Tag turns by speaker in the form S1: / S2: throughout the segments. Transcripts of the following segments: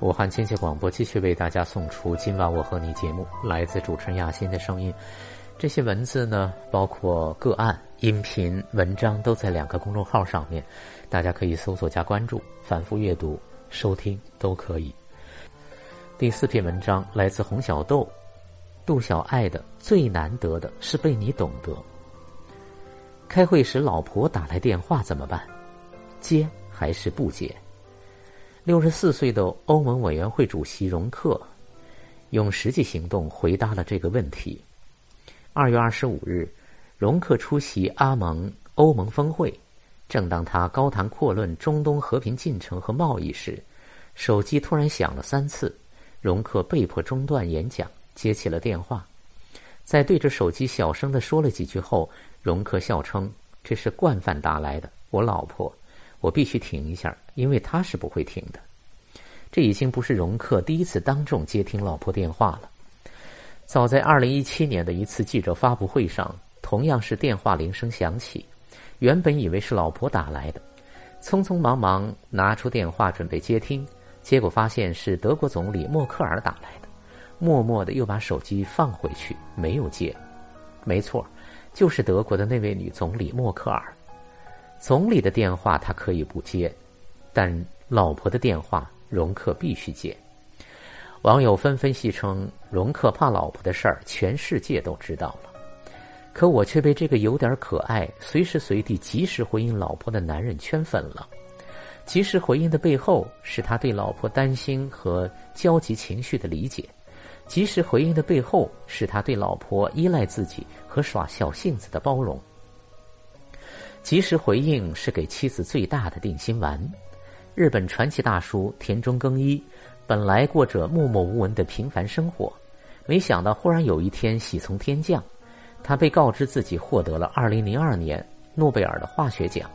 S1: 武汉经济广播继续为大家送出今晚我和你节目，来自主持人亚欣的声音。这些文字呢，包括个案、音频、文章，都在两个公众号上面，大家可以搜索加关注，反复阅读、收听都可以。第四篇文章来自洪小豆、杜小爱的，最难得的是被你懂得。开会时老婆打来电话怎么办？接还是不接？六十四岁的欧盟委员会主席容克，用实际行动回答了这个问题。二月二十五日，容克出席阿盟欧盟峰会，正当他高谈阔论中东和平进程和贸易时，手机突然响了三次，容克被迫中断演讲，接起了电话，在对着手机小声的说了几句后，容克笑称：“这是惯犯打来的，我老婆。”我必须停一下，因为他是不会停的。这已经不是容克第一次当众接听老婆电话了。早在二零一七年的一次记者发布会上，同样是电话铃声响起，原本以为是老婆打来的，匆匆忙忙拿出电话准备接听，结果发现是德国总理默克尔打来的，默默的又把手机放回去，没有接。没错，就是德国的那位女总理默克尔。总理的电话他可以不接，但老婆的电话容克必须接。网友纷纷戏称，容克怕老婆的事儿全世界都知道了，可我却被这个有点可爱、随时随地及时回应老婆的男人圈粉了。及时回应的背后，是他对老婆担心和焦急情绪的理解；及时回应的背后，是他对老婆依赖自己和耍小性子的包容。及时回应是给妻子最大的定心丸。日本传奇大叔田中耕一本来过着默默无闻的平凡生活，没想到忽然有一天喜从天降，他被告知自己获得了2002年诺贝尔的化学奖。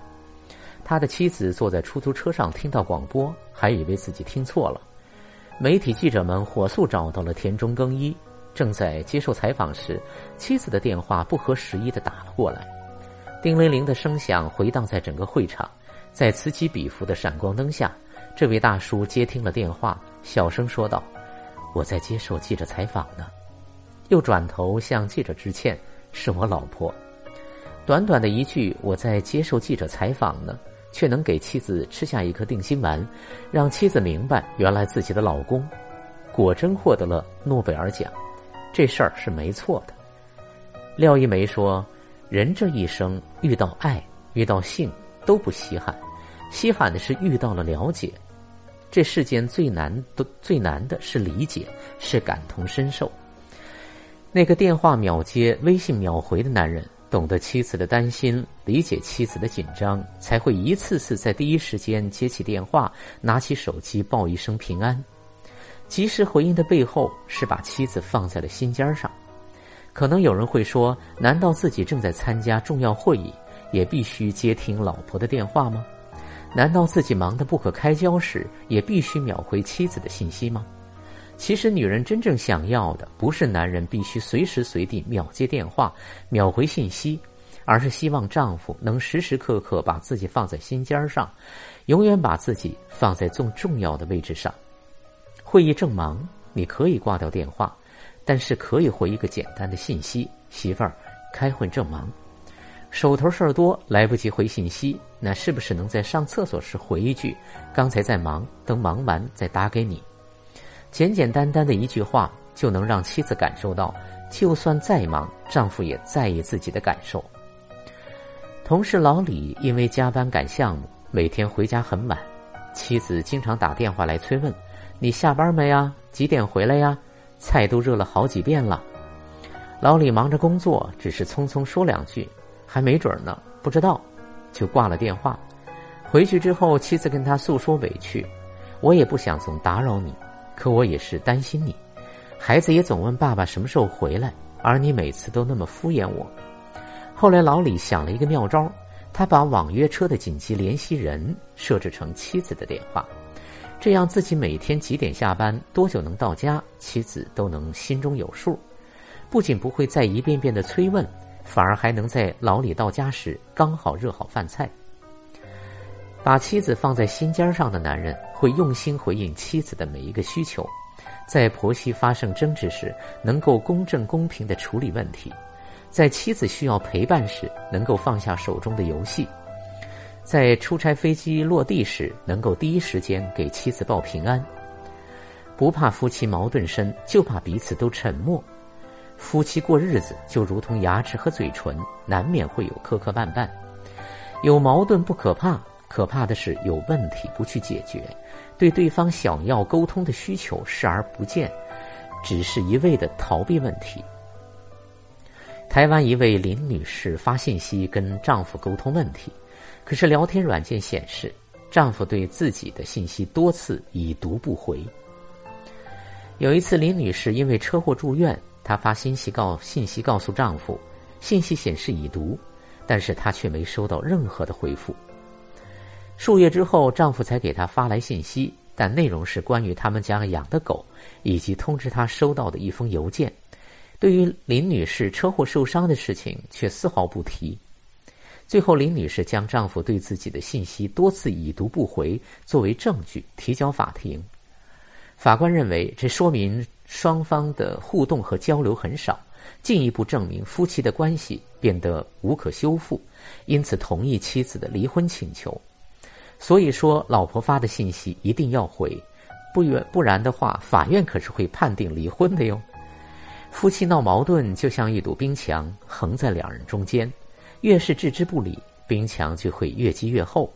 S1: 他的妻子坐在出租车上听到广播，还以为自己听错了。媒体记者们火速找到了田中耕一，正在接受采访时，妻子的电话不合时宜的打了过来。叮铃铃的声响回荡在整个会场，在此起彼伏的闪光灯下，这位大叔接听了电话，小声说道：“我在接受记者采访呢。”又转头向记者致歉：“是我老婆。”短短的一句“我在接受记者采访呢”，却能给妻子吃下一颗定心丸，让妻子明白，原来自己的老公果真获得了诺贝尔奖，这事儿是没错的。廖一梅说。人这一生遇到爱、遇到性都不稀罕，稀罕的是遇到了了解。这世间最难的、最难的是理解，是感同身受。那个电话秒接、微信秒回的男人，懂得妻子的担心，理解妻子的紧张，才会一次次在第一时间接起电话，拿起手机报一声平安。及时回应的背后，是把妻子放在了心尖上。可能有人会说：“难道自己正在参加重要会议，也必须接听老婆的电话吗？难道自己忙得不可开交时，也必须秒回妻子的信息吗？”其实，女人真正想要的，不是男人必须随时随地秒接电话、秒回信息，而是希望丈夫能时时刻刻把自己放在心尖上，永远把自己放在最重要的位置上。会议正忙，你可以挂掉电话。但是可以回一个简单的信息：“媳妇儿，开会正忙，手头事儿多，来不及回信息。那是不是能在上厕所时回一句：‘刚才在忙，等忙完再打给你’？简简单单的一句话，就能让妻子感受到，就算再忙，丈夫也在意自己的感受。”同事老李因为加班赶项目，每天回家很晚，妻子经常打电话来催问：“你下班没呀？几点回来呀？”菜都热了好几遍了，老李忙着工作，只是匆匆说两句，还没准呢，不知道，就挂了电话。回去之后，妻子跟他诉说委屈：“我也不想总打扰你，可我也是担心你。孩子也总问爸爸什么时候回来，而你每次都那么敷衍我。”后来老李想了一个妙招，他把网约车的紧急联系人设置成妻子的电话。这样自己每天几点下班，多久能到家，妻子都能心中有数，不仅不会再一遍遍的催问，反而还能在老李到家时刚好热好饭菜。把妻子放在心尖上的男人，会用心回应妻子的每一个需求，在婆媳发生争执时能够公正公平的处理问题，在妻子需要陪伴时能够放下手中的游戏，在出差飞机落地时能够第一时间给妻子报平安。不怕夫妻矛盾深，就怕彼此都沉默。夫妻过日子就如同牙齿和嘴唇，难免会有磕磕绊绊。有矛盾不可怕，可怕的是有问题不去解决，对对方想要沟通的需求视而不见，只是一味的逃避问题。台湾一位林女士发信息跟丈夫沟通问题，可是聊天软件显示，丈夫对自己的信息多次已读不回。有一次，林女士因为车祸住院。她发信息告信息告诉丈夫，信息显示已读，但是她却没收到任何的回复。数月之后，丈夫才给她发来信息，但内容是关于他们家养的狗，以及通知她收到的一封邮件。对于林女士车祸受伤的事情，却丝毫不提。最后，林女士将丈夫对自己的信息多次已读不回作为证据提交法庭。法官认为，这说明。双方的互动和交流很少，进一步证明夫妻的关系变得无可修复，因此同意妻子的离婚请求。所以说，老婆发的信息一定要回，不然不然的话，法院可是会判定离婚的哟。夫妻闹矛盾就像一堵冰墙横在两人中间，越是置之不理，冰墙就会越积越厚。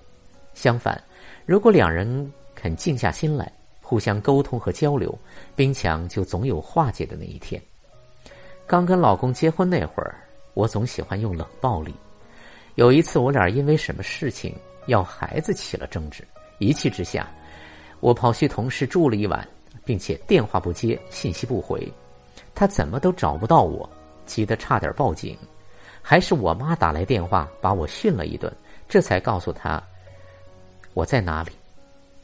S1: 相反，如果两人肯静下心来。互相沟通和交流，冰墙就总有化解的那一天。刚跟老公结婚那会儿，我总喜欢用冷暴力。有一次，我俩因为什么事情要孩子起了争执，一气之下，我跑去同事住了一晚，并且电话不接，信息不回，他怎么都找不到我，急得差点报警。还是我妈打来电话把我训了一顿，这才告诉他我在哪里。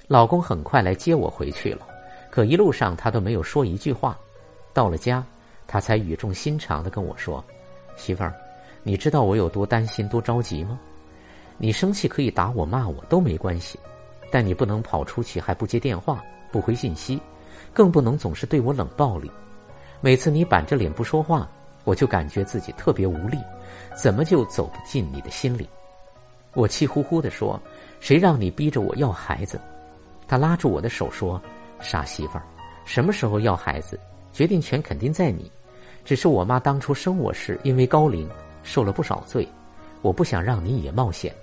S1: 老公很快来接我回去了，可一路上他都没有说一句话。到了家，他才语重心长的跟我说：“媳妇儿，你知道我有多担心、多着急吗？你生气可以打我、骂我都没关系，但你不能跑出去还不接电话、不回信息，更不能总是对我冷暴力。每次你板着脸不说话，我就感觉自己特别无力，怎么就走不进你的心里？”我气呼呼的说：“谁让你逼着我要孩子？”他拉住我的手说：“傻媳妇儿，什么时候要孩子，决定权肯定在你。只是我妈当初生我时因为高龄受了不少罪，我不想让你也冒险。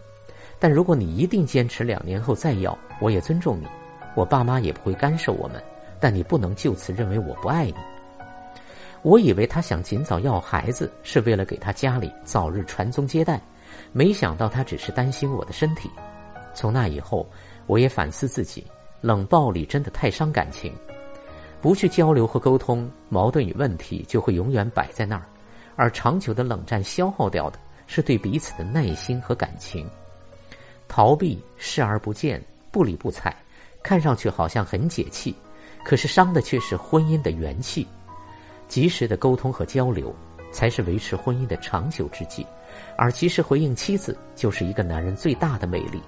S1: 但如果你一定坚持两年后再要，我也尊重你，我爸妈也不会干涉我们。但你不能就此认为我不爱你。”我以为他想尽早要孩子是为了给他家里早日传宗接代，没想到他只是担心我的身体。从那以后。我也反思自己，冷暴力真的太伤感情。不去交流和沟通，矛盾与问题就会永远摆在那儿，而长久的冷战消耗掉的是对彼此的耐心和感情。逃避、视而不见、不理不睬，看上去好像很解气，可是伤的却是婚姻的元气。及时的沟通和交流，才是维持婚姻的长久之计。而及时回应妻子，就是一个男人最大的魅力。